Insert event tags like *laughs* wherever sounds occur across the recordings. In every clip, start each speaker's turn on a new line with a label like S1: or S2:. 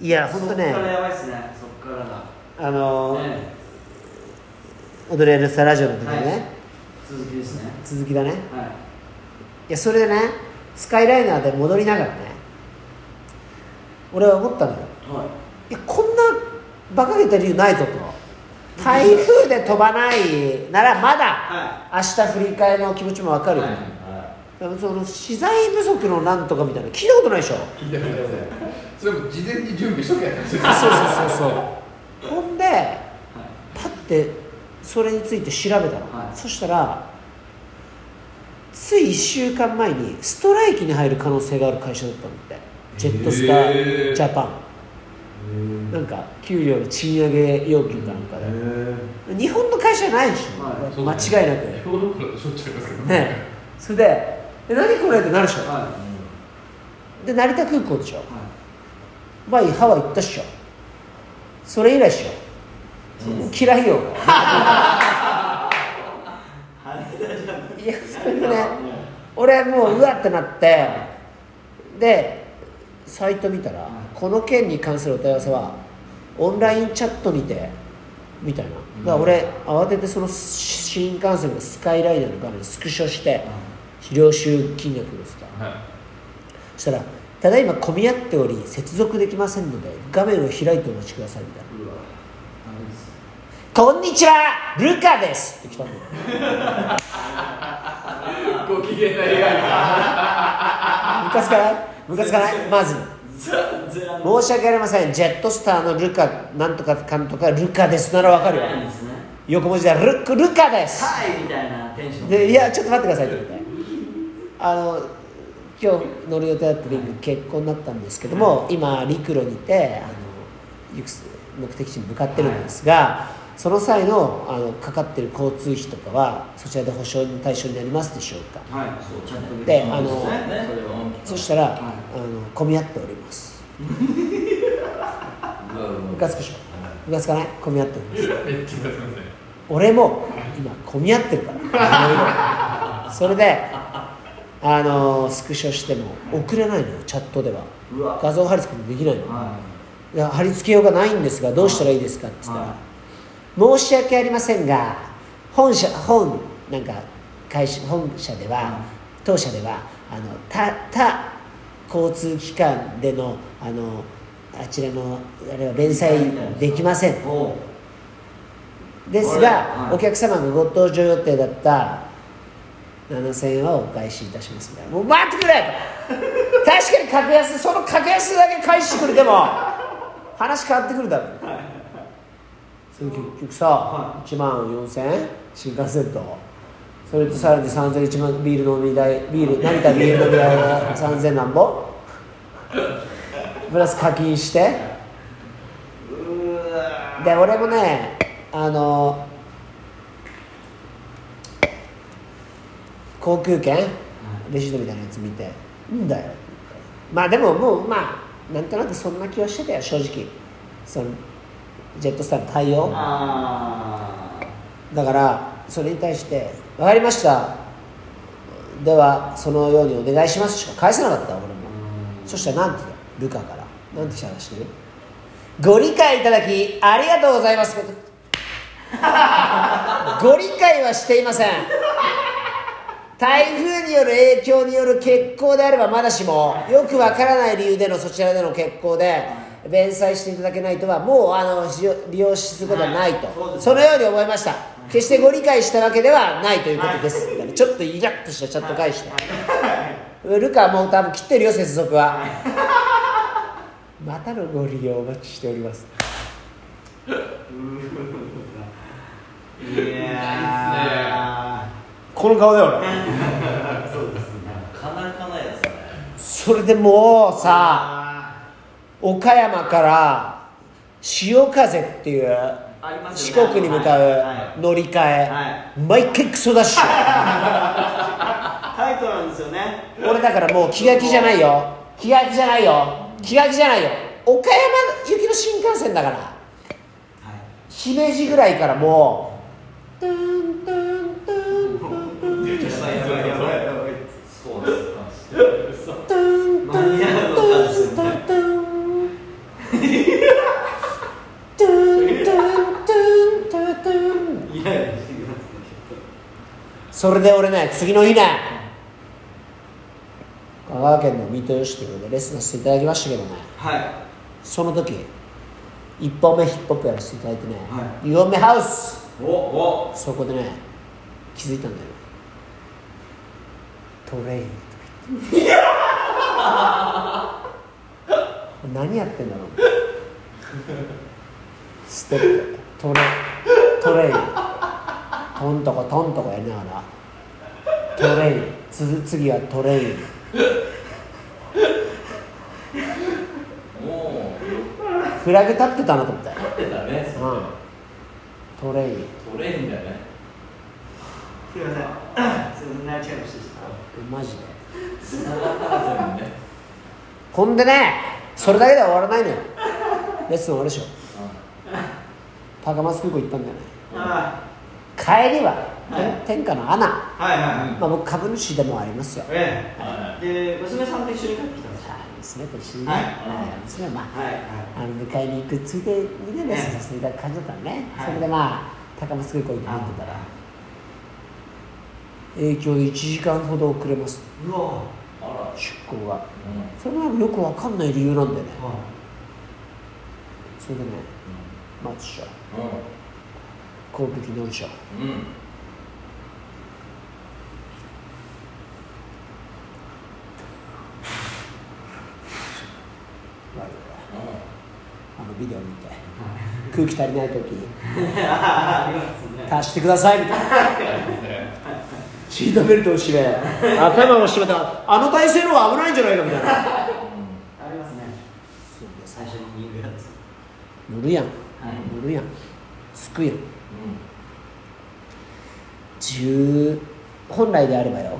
S1: いや本当ね。
S2: そっからやばいっすね。そっからが
S1: あのー
S2: ね
S1: 踊れるスタラジオの時にね、
S2: はい。続きですね。
S1: 続きだね。い
S2: はい。
S1: やそれでねスカイライナーで戻りながらね俺は思ったのよ。
S2: はい。
S1: やこんな馬鹿げた理由ないぞと。台風で飛ばないならまだ
S2: は
S1: 明日振り替えの気持ちも分かるよ、
S2: はい。
S1: でもその資材不足のなんとかみたいなの聞いたことないでしょ？
S3: 聞いてくださいそれも事前に準備しとけやったんですよ。
S1: そうそうそうそう。ほんでパッてそれについて調べたの、
S2: はい。
S1: そしたらつい1週間前にストライキに入る可能性がある会社だったんだって。ジェットスタ
S3: へー。
S1: ージャパン。なんか給料の賃上げ要求かなんかで。日本の会社じゃないでしょ、
S2: はい。
S1: 間違いなく。ね。それでえ何これってなるでしょ、
S2: は
S1: で成田空港でしょ。
S2: いは
S1: 前ハワイ行ったっしょ。それ以来っしょ、嫌いよ。*laughs* いやそれでね俺もううわってなってでサイト見たら、この件に関するお問い合わせはオンラインチャットにてみたいな。だから俺慌ててその新幹線のスカイライナーの画面スクショして領収金額ですと。
S3: はい。
S1: そしたら「ただいま混み合っており接続できませんので画面を開いてお待ちください」みたいな。
S2: うわダメです「
S1: こんにちはルカです」って来たんだよ。*laughs*
S3: ご機嫌な笑顔。
S1: ムカつかないムカつかない *laughs* まず。申し訳ありません。ジェットスターのルカなんとかかんとかルカですならわかるよ。
S2: ね。
S1: 横文字でルルカです。
S2: はいみたいなテンション。
S1: でいやちょっと待ってくださいって言って。あの今日乗る予定だったリング結婚になったんですけども、今陸路にてあの行く目的地に向かってるんですが、その際のあのかかってる交通費とかはそちらで保証の対象になりますでしょうか？
S2: はいそうチャット
S1: であの
S2: そ
S1: したら、
S2: はい。
S1: あの混み合っております。*laughs* ムカつくでしょムカつかない？混み合っております。*laughs* 俺も今混み合ってるから。*laughs* それであのスクショしても送れないのよチャットでは。画像貼り付けもできないの。
S2: は
S1: で貼り付けようがないんですがどうしたらいいですかって言ったら、
S2: は
S1: 申し訳ありませんが本社本なんか会社本社では、
S2: はい。
S1: 当社ではあの他他交通機関でのあのあちらのあれは弁済できません。ですが、
S2: はい。
S1: お客様がご搭乗予定だった7000円はお返しいたしますみたいなもう待ってくれと確かに格安その格安だけ返してくれても話変わってくるだろ。それ結局さ、
S2: は
S1: 1万4000円新幹線と。それとさらに3000 1万ビール飲み代ビール成田ビール飲み代が3000なんぼ。プラス課金して。で俺もねあの航空券レシートみたいなやつ見て「んだよ」まあでももうまあなんとなくそんな気はしてたよ正直。そのジェットスターの対応。
S2: あ
S1: だからそれに対して「分かりました。ではそのようにお願いします」しか返せなかった俺も。そしたらなんて言うルカから。なんて話してるご理解いただきありがとうございます。*laughs* ご理解はしていません台風による影響による欠航であればまだしもよくわからない理由でのそちらでの欠航で弁済していただけないとはもうあの利用することはないと、
S2: はい。そうです
S1: そのように思いました。決してご理解したわけではないということです、みたいなちょっとイラッとしたチャット返して、ルカはもう多分切ってるよ接続は、またのご利用お待ちしております。*laughs*
S2: いや
S1: この顔だよ
S2: そうですね。
S4: かなかなやつだね。
S1: それでもうさ
S2: あ
S1: 岡山から潮風っていう四国に向か
S2: はいう
S1: 乗り換え、
S2: は
S1: 毎回クソダッシュ
S2: タイトなんですよね。
S1: 俺だからもう気が気じゃないよ。気が気じゃないよ。気が気じゃないよ。岡山行きの新幹線だから。
S2: はい。
S1: 姫路ぐらいからもうトゥントゥントゥントゥントゥン
S2: やばいやばいやばいやばい
S4: そうです
S1: トゥントゥントゥントゥントゥンそれで俺ね次の日ね香川県の三豊市ということでレッスンさせていただきましたけどね。
S2: はい。
S1: その時1本目ヒップホップやらせていただいてね、
S2: は
S1: 2本目ハウス。
S2: おお。
S1: そこでね気づいたんだよ。トレインとか言って。*laughs* 何やってんだろう。ステップ。トレトレイントンとこトンとこやりながらトレインつ次はトレイン
S3: も
S1: フラグ立ってたなと思って
S3: う立ってたね
S1: うん。トレイン
S3: トレインだよね。
S2: すいません。すいません。泣いちゃいました？
S1: マジで。
S3: 繋がったら全部ね。
S1: ほんでねそれだけでは終わらないのよ。レッスン終わるでしょ。高松空港行ったんだよね。
S2: あ
S1: 帰りは、
S2: はい。
S1: 天下の穴、
S2: はいはいはい。
S1: まあ、僕株主でもありますよ。
S2: え
S3: は
S2: えで娘さんと一緒に帰ってきたんですよ
S1: はい娘と一緒にね、
S2: はい。
S1: はい。娘はまあ
S2: はい
S1: あの迎えに行くついでにねレッスンさせていただく感じだったのね、
S2: はい
S1: それでまあ高松空港に入ってたら影響で1時間ほど遅れます。
S2: うわ。
S3: あら
S1: 出港が。
S3: う
S1: それもよくわかんない理由なんだよね。
S2: は
S1: それでね待つしょ
S3: ん
S1: 航空機乗るでしょ
S3: う？ん。
S1: あのビデオ見て。空気足りない時。足してくださいみたいな。シートベルトを締め。頭を締めた。あの体勢の方が危ないんじゃないかみたいな。
S2: ありますね。最初に言うやつ。
S1: 乗るやん。
S2: はい。
S1: 乗るやん。すくやん
S3: う
S1: 10本来であればよ。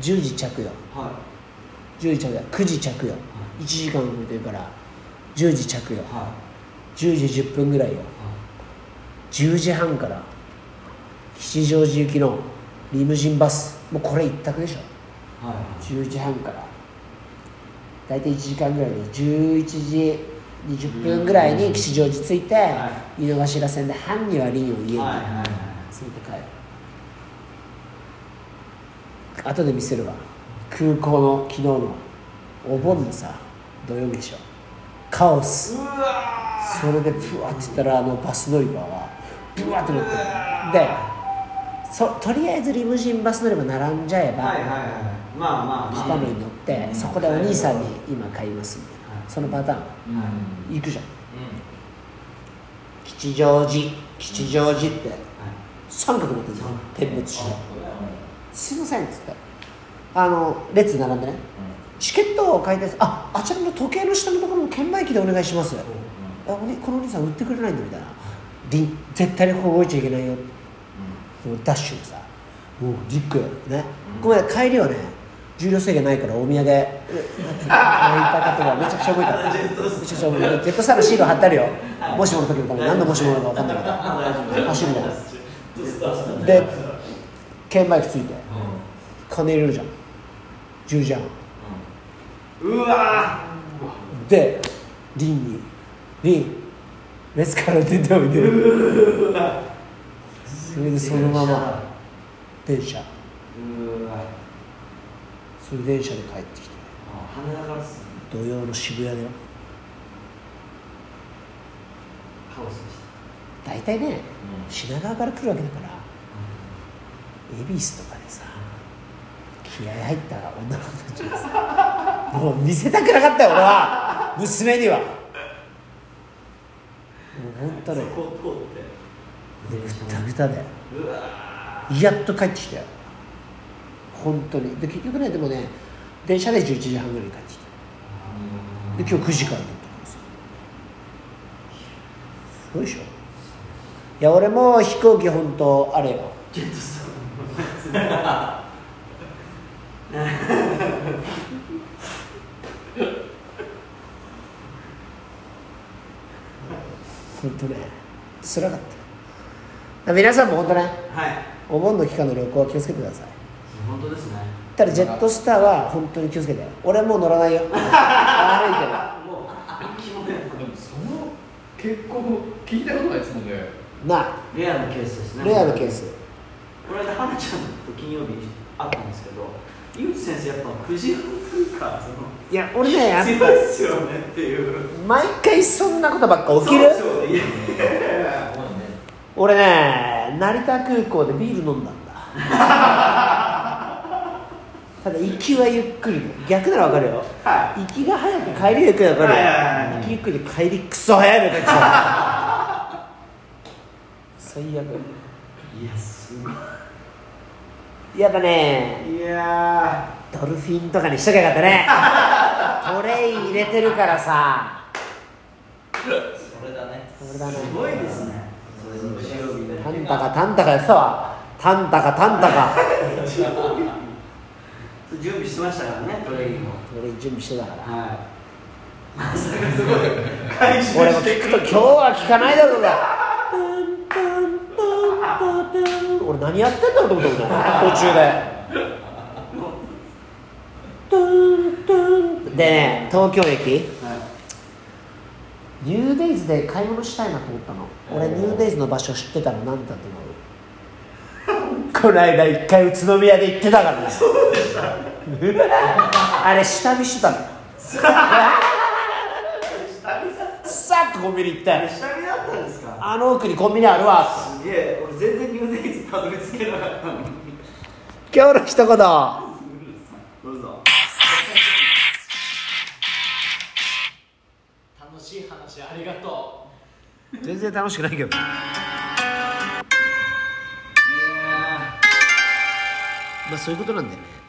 S1: 10時着用
S2: は
S1: 10時着用9時着用1時間遅れてるから10時着用
S2: い。は
S1: 10時10分ぐらいよ。10時半から吉祥寺行きのリムジンバス。もうこれ一択でしょ。
S2: いはい。
S1: 10時半から。大体1時間ぐらいで11時20分ぐらいに吉祥寺着いて、
S2: は
S1: 井の頭線で半にはリンを家に。連れて帰る。後で見せるわ。空港の昨日のお盆のさ土曜日でしょカオス。それでブワーって言ったらあのバス乗り場はブワーって乗ってる。でそとりあえずリムジンバス乗り場並んじゃえば、
S2: はいはいはい。まあまあまあ。
S1: 来たのに乗ってそこでお兄さんに今買いますみたいなそのパターン。
S3: ん。
S1: 行くじゃん。吉祥寺。吉祥寺って。三角持ってるじゃん点滅して「すいません」っつって。あの列並んでね。チケットを買いたいですああちらの時計の下のところの券売機でお願いします。あおにこのお兄さん売ってくれないんだみたいな。絶対にここ動いちゃいけないよもうダッシュでさもうリュックね、ごめん帰りはね重量制限ないからお土産。え泣いた方がめちゃくちゃ動いためちゃくちゃ動い。たジェットスターのシール貼ってあるよ、もしもの時のために。何のもしものか分かんないけど走るの。で券売機ついて。金入れるじゃん。10時半
S2: うわ
S1: でリンに「リン。列から出ておいで」それでそのまま。電車それ電車で帰ってきて。
S2: 羽田からす
S1: 土曜の渋谷だよ
S2: カオスでした。
S1: 大体ね品川から来るわけだから恵比寿とかでさ気合入った女の子たちがさ *laughs* もう見せたくなかったよ俺は。娘には。もう本当ね。
S2: こう通って。
S1: ぐたぐたで。
S2: うわ
S1: やっと帰ってきたよ本当に。で結局ねでもね電車で11時半ぐらいに帰ってきた。で今日9時からだったんです。よすごいでしょ？いや俺も飛行機本当あれよ。本当ね。辛かった。皆さんも本当ね
S2: はい。
S1: お盆の期間の旅行は気をつけてください
S2: 本当ですね。
S1: ただジェットスターは本当に気をつけて。俺はもう乗らないよ。*laughs* 悪い
S2: もう気もね
S3: でもその結構聞いたことないですもんね。
S1: な
S2: レアなケースですね。
S1: レアなケース。
S2: この間花ちゃんと金曜日会ったんですけど井口先生やっぱくじ運というかその
S1: いや俺ねやっ
S2: 強いっすよねっていう。
S1: ぱ毎回そんなことばっか起きる？
S2: そうですよね。い *laughs* や
S1: 俺ね成田空港でビール飲んだんだ *laughs* ただ行きはゆっくり。逆なら分かるよ。
S2: は
S1: 行きが早く帰りゆっくりだか
S2: はいはいはい
S1: ら行きゆっくりで帰りクソ早いの帰ってきた最悪。
S2: いいやすご
S1: やっぱね
S2: いいや
S1: ドルフィンとかにしときゃよかったね。トレイ入れてるからさ。
S4: それだね。
S1: それだね。
S2: ーすごいですね。
S1: タンタカタンタカやってたわ。タンタカタンタカ *laughs*
S2: 準備してましたからねトレインを。
S1: トレイ準備してたから。
S2: はい。まさかすごい回収
S1: 俺も聞くと今日は聞かないだろうが俺何やってんだろうと思ったもん。ね途中で。でね東京駅。
S2: は
S1: ニューデイズで買い物したいなと思ったの。俺ニュー。デイズの場所知ってたの何だと思う？この間一回宇都宮で行ってたからねそうでしたあれ下見してたの。さっとコンビニ行っ
S2: い
S1: て。
S2: 下見だったんですか？
S1: あの奥にコンビニあるわ。
S2: すげえ俺全然ニューデイズたどり着けなかったのに。
S1: 今日の一言。
S2: どうぞ。
S3: 楽しい話ありがと
S1: 全然楽しくないけどまあそういうことなんだよね